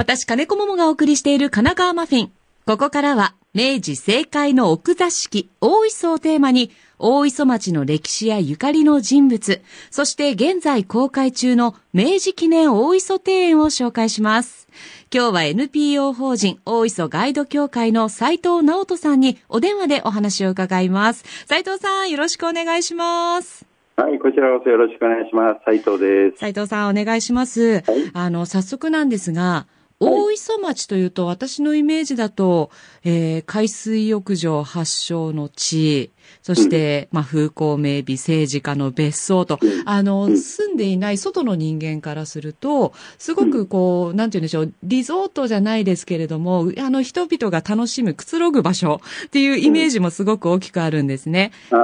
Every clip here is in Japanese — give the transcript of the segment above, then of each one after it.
私、金子桃がお送りしている神奈川マフィン。ここからは、明治政界の奥座敷、大磯をテーマに、大磯町の歴史やゆかりの人物、そして現在公開中の明治記念大磯庭園を紹介します。今日は NPO 法人大磯ガイド協会の斉藤直人さんにお電話でお話を伺います。斉藤さん、よろしくお願いします。はい、こちらこそよろしくお願いします。斉藤です。斉藤さん、お願いします。はいあの、早速なんですが、大磯町というと、私のイメージだと、えー海水浴場発祥の地、そして、まあ、風光明媚政治家の別荘と、うん。あの、うん。住んでいない外の人間からすると、すごくこう、なんて言うんでしょう、リゾートじゃないですけれども、あの、人々が楽しむくつろぐ場所っていうイメージもすごく大きくあるんですね。で。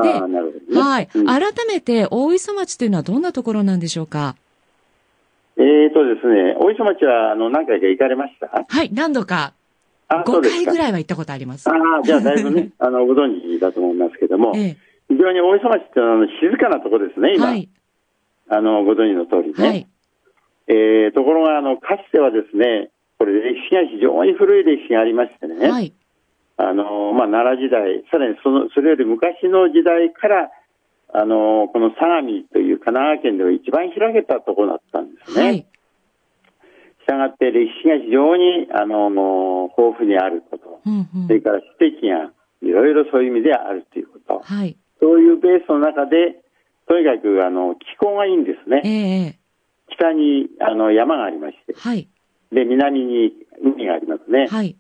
はい。うん。改めて、大磯町というのはどんなところなんでしょうか？えーとですね、大磯町は、あの、何回か行かれました？はい、何度か、あ、そう5ですか。回ぐらいは行ったことあります。ああ、じゃあだいぶね、あの、ご存知だと思いますけども、え非常に大磯町ってのはあの静かなところですね、え、今。はい、あの、ご存知の通りね。はい、えーところが、あの、かつてはですね、これ歴史が非常に古い歴史がありましてね、はい、あの、まあ、奈良時代、さらにその、それより昔の時代から、あの、この相模という神奈川県では一番開けたところだったんですね。はい、したがって歴史が非常に、あの、豊富にあること、うん、うんそれから史跡がいろいろそういう意味であるということ、はい、そういうベースの中で、とにかく、あの、気候がいいんですえね。え、え北に、あの、山がありましてえ、はい、で、南に海がありますね。はい。し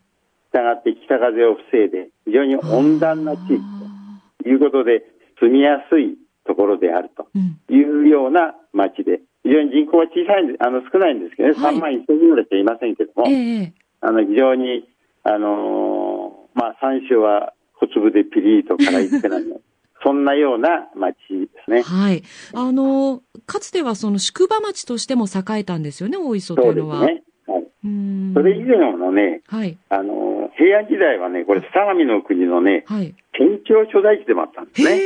たがって北風を防いで、非常に温暖な地域あということで、住みやすいところであるというような町で、非常に人口は小さいんで、あの、少ないんですけどね、はい3万1000人ぐらいしかいませんけども、ええ、えあの、非常に、あのーまあ、山椒は小粒でピリーと辛いってなる そんなような町ですね。えはい。あの、かつてはその宿場町としても栄えたんですよね、大磯とそいううのは。ですね。はい。うーんそれ以前のね、はい、あのー平安時代はね、これ、相模の国のね、はい。県庁所在地でもあったんですね。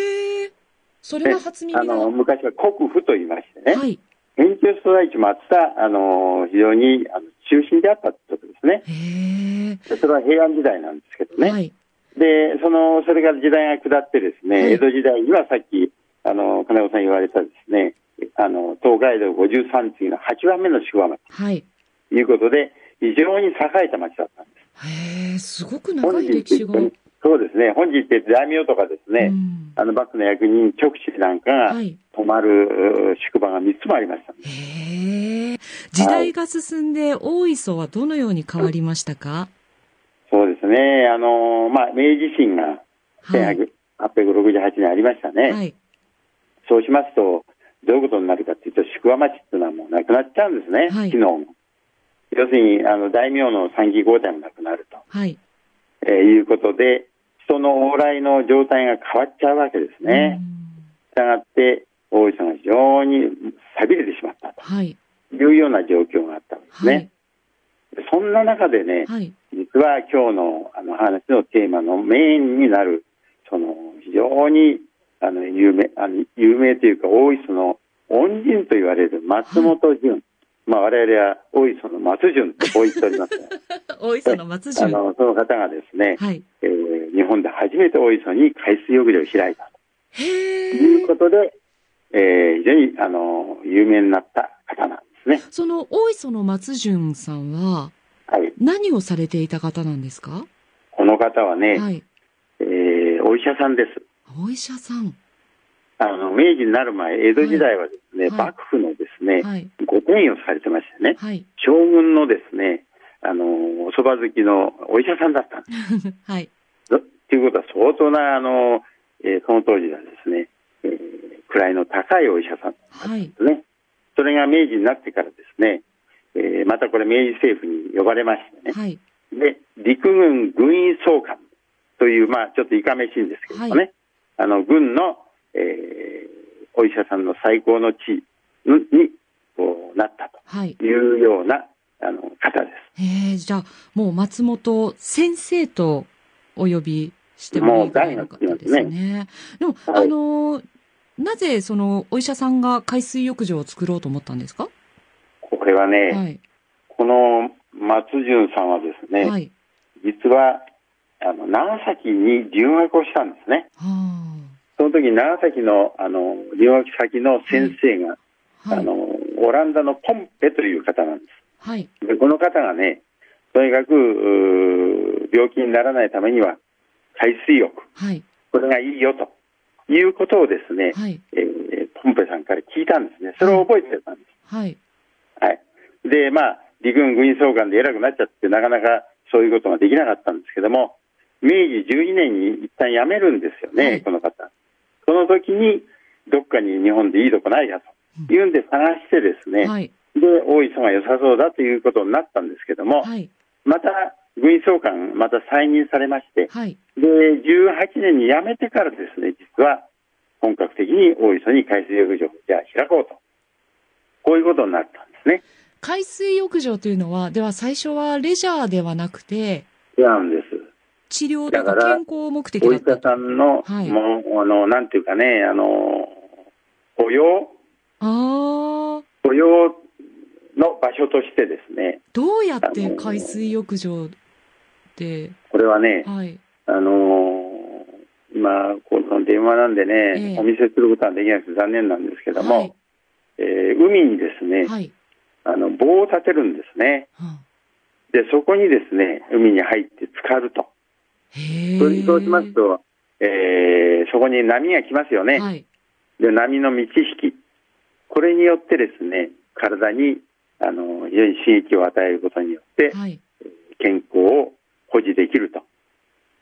それは初耳だ。あの、昔は国府と言いましてね、はい。県庁所在地もあった、あの、非常にあの中心であったってことですね。へえ、でそれは平安時代なんですけどね。はい、で、その、それから時代が下ってですね、はい江戸時代にはさっき、あの、金子さん言われたですね、あの、東海道53次の8番目の宿場町はい。ということで、非常に栄えた町だったんです。へえ、すごく本長い歴史が。そうですね、本日って大名とかですね、うんあの、幕府の役人、直使なんかがはい。泊まるう宿場が3つもありました。へえ。時代が進んで、大磯はどのように変わりましたか？そうですね、あの、まあ、明治維新がはい。1868年ありましたね。はい。そうしますと、どういうことになるかというと、宿場町っていうのはもうなくなっちゃうんですね、はい機能も。要するに、あの、大名の参議交代もなくなると、はい。えーいうことで、人の往来の状態が変わっちゃうわけですね。したがって、大磯が非常に錆びれてしまった。というような状況があったんですね。はい。でそんな中でね、はい。実は今日のあの話のテーマのメインになる、その非常にあの有名あの有名というか、大磯の恩人と言われる松本潤、まあ我々は大磯の松潤とこう言っておりますが 大磯の松あ潤。のその方がですね、はい。えー日本で初めて大磯に海水浴場を開いたへというえ。ことで、えー非常にあの有名になった方なんですね。その大磯の松潤さんははい、何をされていた方なんですか？この方はね、はい。えーお医者さんです。お医者さん。あの、明治になる前、江戸時代はですね、はい幕府のですね、はい。ご転位をされてましてね、はい。将軍のですね、あの、お蕎麦好きのお医者さんだったんです。はい。ということは相当な、あの、えーその当時はですね、えー位の高いお医者さんはい。ですね。それが明治になってからですね、えーまたこれ明治政府に呼ばれましてね、はい。で、陸軍軍医総監という、まあ、ちょっといかめしいんですけどもね、はあの、軍の、えーお医者さんの最高の地位に、こう、なったはい。というような、あの、方です。へえ、じゃあ、もう松本先生とお呼びしてもいいぐらいの方ですね。でも、はいあのー、なぜそのお医者さんが海水浴場を作ろうと思ったんですか？これはね、はい。この松潤さんはですね、はい。実は、あの、長崎に留学をしたんですね。はその時、長崎の、あの、留学先の先生が、あ。はい。あの、オランダのポンペという方なんです。はい。で、この方がね、とにかく、病気にならないためには、海水浴、はい。これがいいよということをですね、はい。えーポンペさんから聞いたんですね。それを覚えてたんです。はい。はい。で、まあ、陸軍軍医総監で偉くなっちゃって、なかなかそういうことができなかったんですけども、明治12年に一旦辞めるんですよね、はいこの方。その時に、どっかに日本でいいとこないかというんで探してですね、はい。で、大磯が良さそうだということになったんですけども、はい。また、軍医総監、また再任されまして、はい。で、18年に辞めてからですね、実は本格的に大磯に海水浴場をじゃあ開こうと。こういうことになったんですね。海水浴場というのは、では最初はレジャーではなくて、違うんです。治療とか健康目的お医だったと。者さんの、はいもう、あの、なんていうかね、あの、雇用、ああ。雇用の場所としてですね、どうやって海水浴場で、これはね、はい。あの今、この電話なんでね、ええお見せすることはできなくて残念なんですけども、はいえー海にですね、はい。あの棒を立てるんですね。はで、そこにですね、海に入って浸かると。そうしますと、えーそこに波が来ますよね。はい。で、波の満ち引き。これによってですね、体に、あの、非常に刺激を与えることによって、はい。健康を保持できると。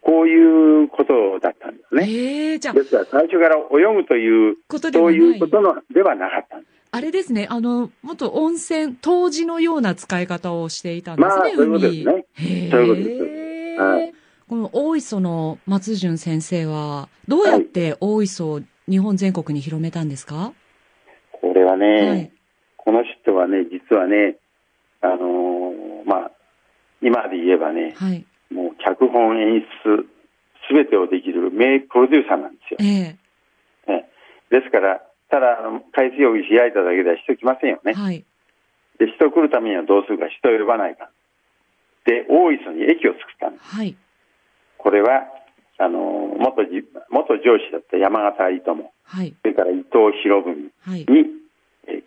こういうことだったんですね。へえ、じゃあ、ですから、最初から泳ぐという、こ。そういうことのではなかったんです。あれですね、あの、もっと温泉、湯治のような使い方をしていたんですね、まあそういうことですね。そういうことですはいこの大磯の松潤先生は、どうやって大磯を日本全国に広めたんですか？これはね、はいこの人はね、実はね、あのーまあ、今で言えばね、はい。もう脚本演出、すべてをできる名プロデューサーなんですよ。えねですから、ただ、あの海水浴開いただけでは人来ませんよね。えはい。で、人来るためにはどうするか、人を呼ばないか。で、大磯に駅を作ったんです。はい。これは、あのー元じ、元上司だった山形有友、はい。それから伊藤博文はい。に、えー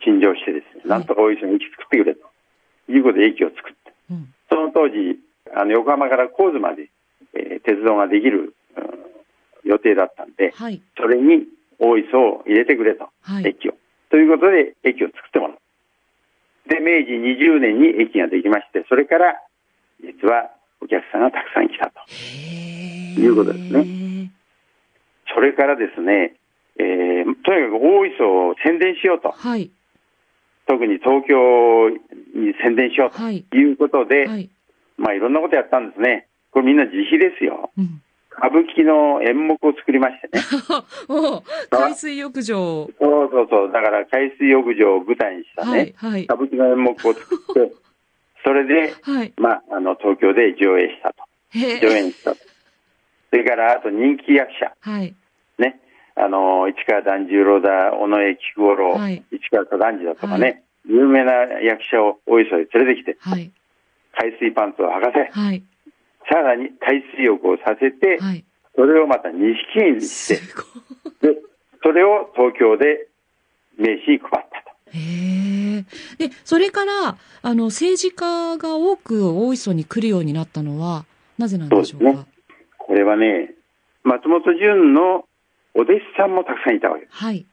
陳情してですね、なんとか大磯に駅作ってくれと。いうことで駅を作って。うん。その当時、あの、横浜から神津まで、えー鉄道ができる、うん予定だったんで、はい。それに大磯を入れてくれと、はい。駅を。ということで、駅を作ってもらう。で、明治20年に駅ができまして、それから、実はお客さんがたくさん来たと。いうことですねそれからですね、えーとにかく大磯を宣伝しようと。はい。特に東京に宣伝しようはい。ということで、はい。まあいろんなことやったんですね。これみんな自費ですよ。うん。歌舞伎の演目を作りましてね。海水浴場。そうそうそう。だから海水浴場を舞台にしたね、はい。はい。歌舞伎の演目を作って、それで、はい。まあ、あの、東京で上映したと。へ上え。演したと。それから、あと人気役者。はい。ね。あの、市川團十郎だ、尾上菊五郎、はい市川左團次だとかね、はい有名な役者を大磯へ連れてきて、はい。海水パンツを履かせ、はい。さらに海水浴をさせて、はい。それをまた錦絵にして。で、それを東京で名刺に配ったと。へえ。で、それから、あの、政治家が多く大磯に来るようになったのは、なぜなんでしょうか？そうですこれはね、松本潤のお弟子さんもたくさんいたわけです。はい。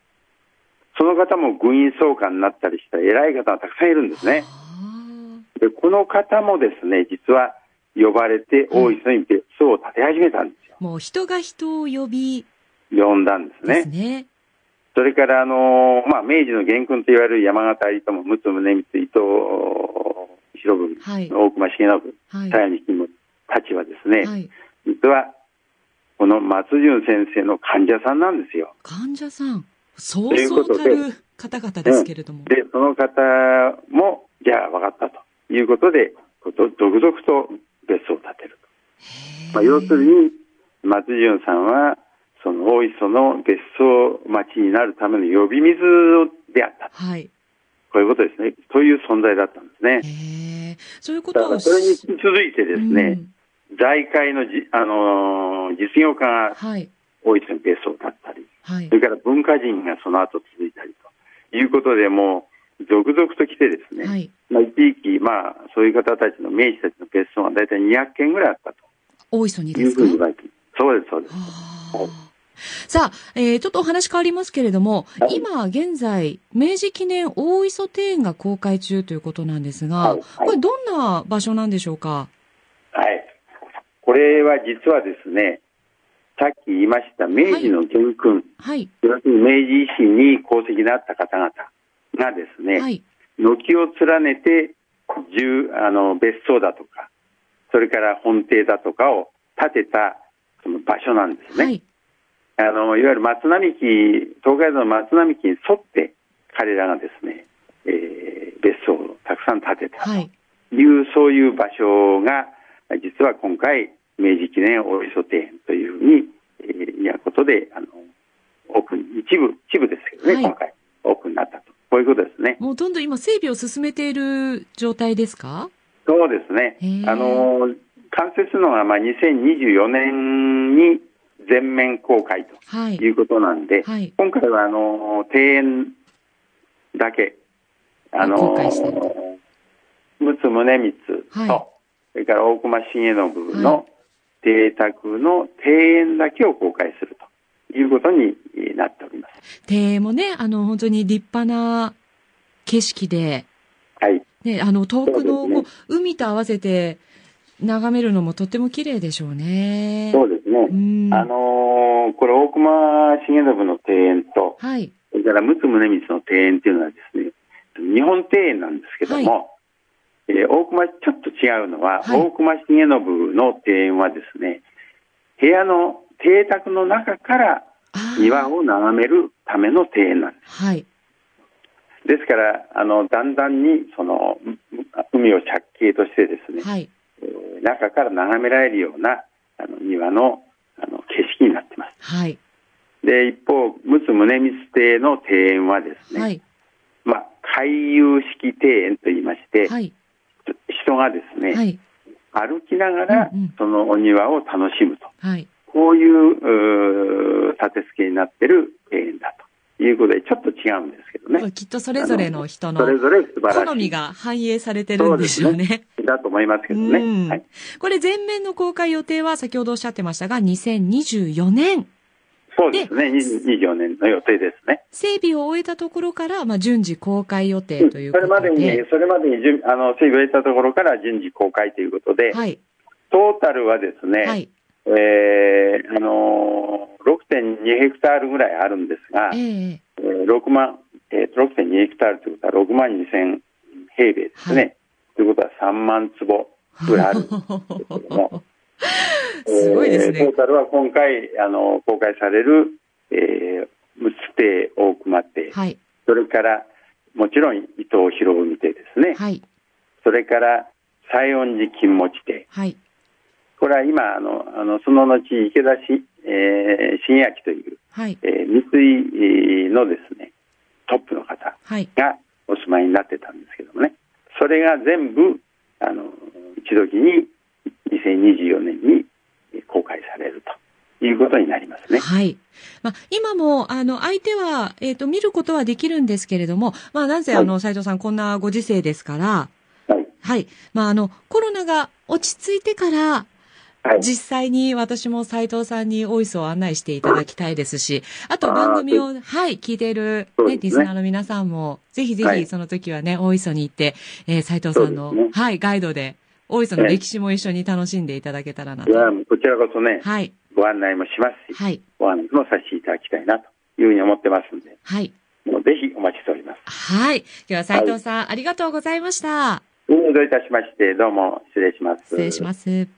その方も軍員総監になったりした偉い方がたくさんいるんですね。あで、この方もですね、実は呼ばれて大磯に別荘を建て始めたんですよ。ーもう人が人を呼び呼んだんですね。ですね。それから、あのまあ、明治の元勲と言われる山形有友、陸奥宗光、伊藤博文、はい。大隈重信、はい。鞘に金たちはですね、はい。実は、この松潤先生の患者さんなんですよ。患者さん、そうというそうたる方々ですけれども。で、その方も、じゃあ分かったということで、こと続々と別荘を建てると。まあ、要するに、松潤さんは、その大磯の別荘町になるための呼び水であったはい。こういうことですね。という存在だったんですね。へえ。そういうこだとをからそれに続いてですね、うん財界のじ、あのー実業家がはい。大磯に別荘だったり、はいそ。れから文化人がその後続いたりということで、もう続々と来てですね、はい。まあ、一時期、まあ、そういう方たちの名士たちの別荘が大体200件ぐらいあった大磯にですか？ふうそうです、そうです。はあさあ、えーちょっとお話変わりますけれども、はい今現在、明治記念大磯庭園が公開中ということなんですが、はいはいこれどんな場所なんでしょうかはい。これは実はですね、さっき言いました明治の元勲、はい。要するに明治維新に功績のあった方々がですね、はい。軒を連ねて住あの別荘だとか、それから本邸だとかを建てたその場所なんですね。はい。あのいわゆる松並木、東海道の松並木に沿って彼らがですね、えー別荘をたくさん建てたはい。という、そういう場所が、実は今回、明治記念大磯庭園というふうに、えー、いうことで、あの、オープン、一部、一部ですけどね、はい今回、オープンになったと。こういうことですね。もうどんどん今整備を進めている状態ですか？そうですね。あの、完成するのが、まあ、2024年に全面公開とはい。いうことなんで、はい。今回は、あの、庭園だけ、あの陸奥宗光と、はいそれから大隈重信はの邸宅の庭園だけを公開するということにえーなっております。庭園もね、あの、本当に立派な景色で、はい。ね、あの、遠くの、ね海と合わせて眺めるのもとっても綺麗でしょうね。そうですね。うん。あのーこれ、大隈重信の庭園と、はい。それから陸奥宗光の庭園っていうのはですね、日本庭園なんですけども、えー大隈、ちょっと違うのは、はい大隈重信の庭園はですね、部屋の邸宅の中から庭を眺めるための庭園なんではい。す。ですから、あの、だんだんに、その、う海を借景としてですね、はい。えー中から眺められるような、あの、庭の、あの、景色になってます。はい。で、一方、陸奥宗光邸の庭園はですね、はい。まあ、回遊式庭園と言いまして、はい。人がですね、はい。歩きながらそのお庭を楽しむと、はい。こういう立て付けになってる庭園だということで、ちょっと違うんですけどね。きっとそれぞれの人の。好みが反映されてるんでしょうね。だと思いますけどうんね。はい、これ全面の公開予定は先ほどおっしゃってましたが、2024年。そうですね。24年の予定ですね。整備を終えたところから、まあ、順次公開予定というそことで。れまでに、それまでに順あの整備を終えたところから順次公開ということで、はい。トータルはですね、はい。えーあのー6.2ヘクタールぐらいあるんですが、えええー6万、えーと、6.2ヘクタールということは6万2000平米ですね。はいということは3万坪ぐらいあるんですけども、すごいですねえートー。タルは今回、あの、公開される、えー、陸奥亭、大熊亭、はい。それから、もちろん伊藤博文亭ですね。はい。それから、西園寺金持亭。はい。これは今、あの、あのその後、池田し、えー、新明という、はい。えー三井のですね、トップの方はい。がお住まいになってたんですけどもね、それが全部、あの、一時に2024年に公開されるということになりますね。はい。まあ、今も、あの、相手は、えっ、と、見ることはできるんですけれども、まあ、なんせ、はいあの、斉藤さん、こんなご時世ですから、はい。はい。まあ、あの、コロナが落ち着いてから、はい。実際に私も斉藤さんに大磯を案内していただきたいですし、あと番組を、はい、聞いている、ね、ねリスナーの皆さんも、ぜひぜひはいその時はね、大磯に行って、えー、斉藤さんの、ねはい、ガイドで、大磯の歴史も一緒に楽しんでいただけたらなと。こちらこそね、はい、ご案内もしますし、はい、ご案内もさせていただきたいなというふうに思ってますんで、はい。もうぜひお待ちしております。はい。今日は斉藤さん、ありがとうございました。どういたしまして、どうも失礼します。失礼します。